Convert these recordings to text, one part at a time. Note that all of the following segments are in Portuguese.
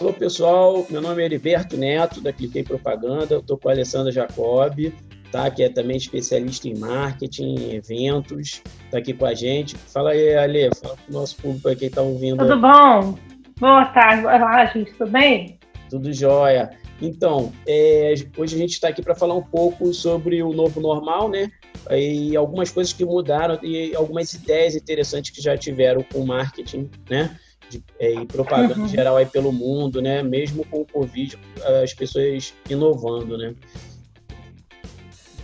Olá, pessoal. Meu nome é Heriberto Neto, da Cliquei Propaganda. Eu estou com a Alessandra Jacob, tá? que é também especialista em marketing, em eventos. Está aqui com a gente. Fala aí, Ale. Fala para o nosso público aí que está ouvindo. Tudo bom? Boa tarde. Olá, gente. Tudo bem? Tudo jóia. Então, é, hoje a gente está aqui para falar um pouco sobre o novo normal, né? E algumas coisas que mudaram e algumas ideias interessantes que já tiveram com o marketing, né? De, é, e propaganda uhum. geral aí pelo mundo, né? Mesmo com o Covid, as pessoas inovando, né?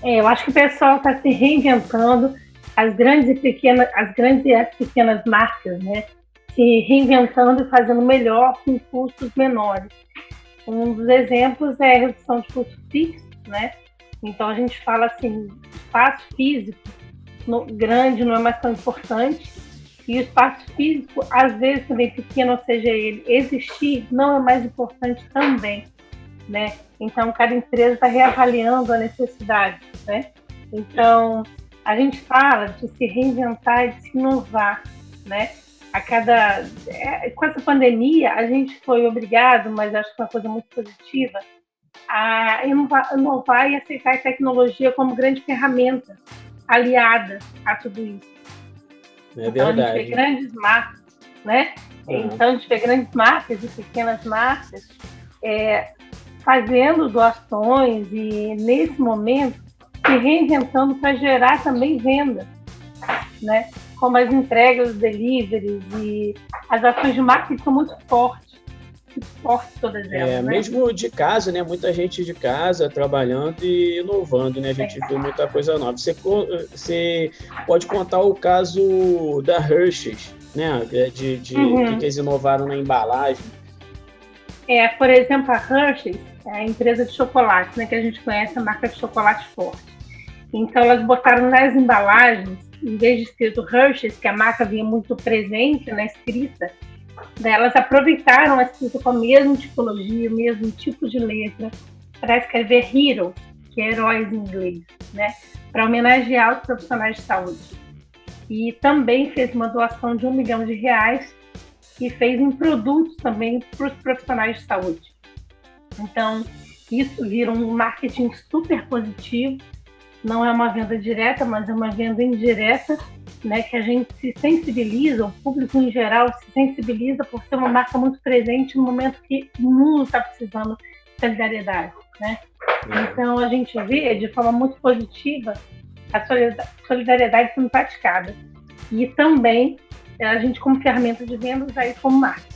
É, eu acho que o pessoal está se reinventando, as grandes e pequenas, as grandes e as pequenas marcas, né? Se reinventando e fazendo melhor com custos menores. Um dos exemplos é a redução de custos fixos, né? Então a gente fala assim, espaço físico no, grande não é mais tão importante e o espaço físico, às vezes também pequeno, ou seja, ele existir, não é mais importante também, né? Então cada empresa está reavaliando a necessidade, né? Então a gente fala de se reinventar e de se inovar, né? a cada. É, com essa pandemia, a gente foi obrigado, mas acho que é uma coisa muito positiva, a inovar, inovar e aceitar a tecnologia como grande ferramenta aliada a tudo isso. É então, verdade. a gente vê grandes marcas, né? Uhum. Então, a gente vê grandes marcas e pequenas marcas é, fazendo doações e, nesse momento, se reinventando para gerar também venda, né? como as entregas, os deliveries e as ações de marketing são muito fortes. Fortes todas elas. É, né? Mesmo de casa, né? Muita gente de casa trabalhando e inovando, né? A gente é. viu muita coisa nova. Você, você pode contar o caso da Hershey's, né? É de, de uhum. que eles inovaram na embalagem. É, por exemplo, a Hershey's é a empresa de chocolate, né? Que a gente conhece a marca de chocolate forte. Então, elas botaram nas embalagens em vez de escrito Hershey's, que a marca vinha muito presente na escrita, elas aproveitaram a escrita com a mesma tipologia, o mesmo tipo de letra, para escrever Hero, que é heróis em inglês, né? para homenagear os profissionais de saúde. E também fez uma doação de um milhão de reais e fez em produtos também para os profissionais de saúde. Então, isso vira um marketing super positivo não é uma venda direta, mas é uma venda indireta, né, que a gente se sensibiliza, o público em geral sensibiliza por ser uma marca muito presente no momento que o mundo está precisando de solidariedade, né? Uhum. Então a gente vê de forma muito positiva a solidariedade sendo praticada e também a gente como ferramenta de vendas aí como marca.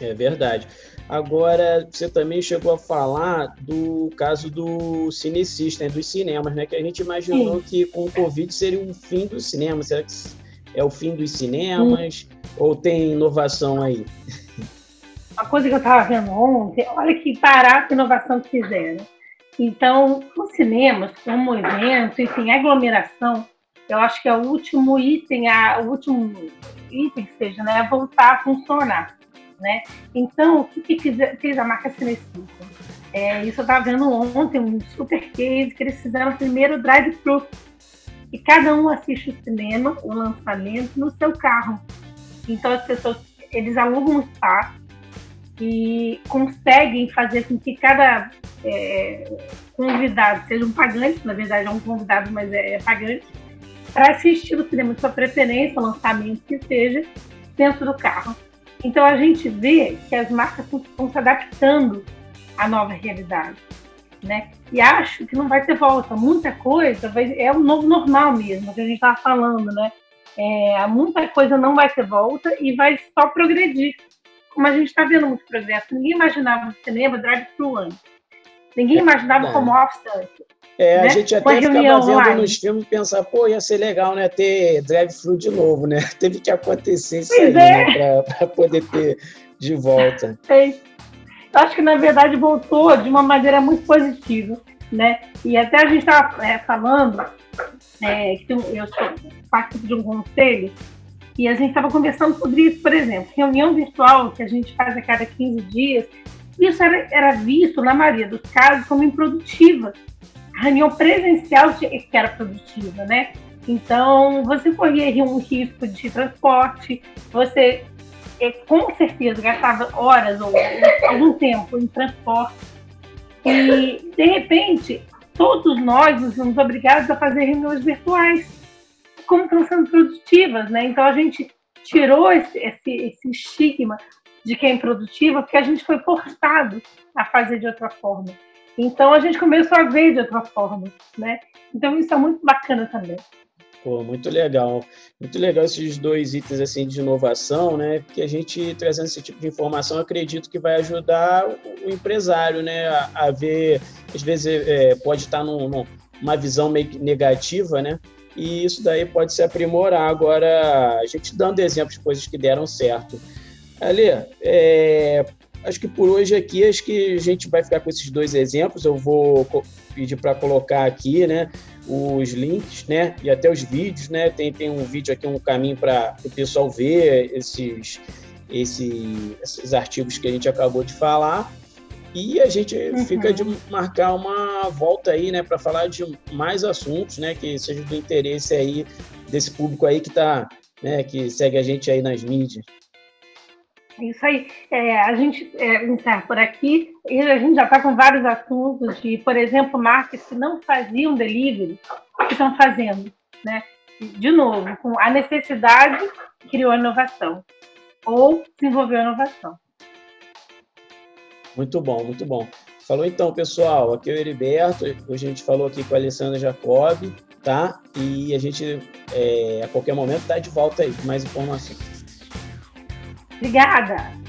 É verdade. Agora, você também chegou a falar do caso do cinecista, né, dos cinemas, né? Que a gente imaginou Sim. que com o Covid seria um fim do cinema. Será que é o fim dos cinemas? Hum. Ou tem inovação aí? Uma coisa que eu estava vendo ontem, olha que barato inovação que fizeram. Então, os cinemas, como evento, enfim, aglomeração, eu acho que é o último item, a, o último item que seja, né, voltar a funcionar né? Então, o que, que fez, a marca Cinecicle? É, isso eu estava vendo ontem, um super case, que eles fizeram o primeiro drive-thru. E cada um assiste o cinema, o lançamento, no seu carro. Então, as pessoas, eles alugam um espaço e conseguem fazer com que cada é, convidado seja um pagante, na verdade é um convidado, mas é, é pagante, para assistir o cinema de sua preferência, o lançamento que seja, dentro do carro. Então a gente vê que as marcas estão se adaptando à nova realidade, né? E acho que não vai ter volta. Muita coisa vai, é o novo normal mesmo, que a gente estava falando, né? É, muita coisa não vai ter volta e vai só progredir. Como a gente está vendo muito progresso. Ninguém imaginava o cinema drive-thru antes. Ninguém é imaginava é. como office antes. É, né? a gente até ficava vendo online. nos filmes e pensava, pô, ia ser legal, né, ter drive-thru de novo, né? Teve que acontecer isso pois aí, é. né, para poder ter de volta. É. Acho que, na verdade, voltou de uma maneira muito positiva, né? E até a gente estava é, falando é, que eu participo de um conselho e a gente estava conversando sobre isso, por exemplo, reunião virtual que a gente faz a cada 15 dias, isso era, era visto, na maioria dos casos, como improdutiva a reunião presencial que era produtiva, né? Então, você corria um risco de transporte, você é, com certeza gastava horas ou, algum tempo em transporte. E, de repente, todos nós nos vimos obrigados a fazer reuniões virtuais, como estão sendo produtivas, né? Então a gente tirou esse, esse, esse estigma de quem é produtiva, porque a gente foi forçado a fazer de outra forma. Então a gente começou a ver de outra forma, né? Então isso é muito bacana também. Pô, muito legal. Muito legal esses dois itens assim de inovação, né? Porque a gente trazendo esse tipo de informação, acredito que vai ajudar o empresário, né? A, a ver, às vezes é, pode estar num, numa visão meio negativa, né? E isso daí pode se aprimorar. Agora, a gente dando exemplos de coisas que deram certo. Ali, é, acho que por hoje aqui, acho que a gente vai ficar com esses dois exemplos. Eu vou pedir para colocar aqui, né? os links, né, e até os vídeos, né, tem, tem um vídeo aqui, um caminho para o pessoal ver esses, esse, esses artigos que a gente acabou de falar, e a gente uhum. fica de marcar uma volta aí, né, para falar de mais assuntos, né, que sejam do interesse aí desse público aí que tá, né, que segue a gente aí nas mídias. Isso aí. É, a gente é, encerra por aqui e a gente já está com vários assuntos de, por exemplo, marcas que não faziam delivery, que estão fazendo. Né? De novo, com a necessidade criou a inovação ou desenvolveu a inovação. Muito bom, muito bom. Falou então, pessoal. Aqui é o Heriberto. Hoje a gente falou aqui com a Alessandra Jacob, tá? E a gente, é, a qualquer momento, está de volta aí com mais informações. Obrigada!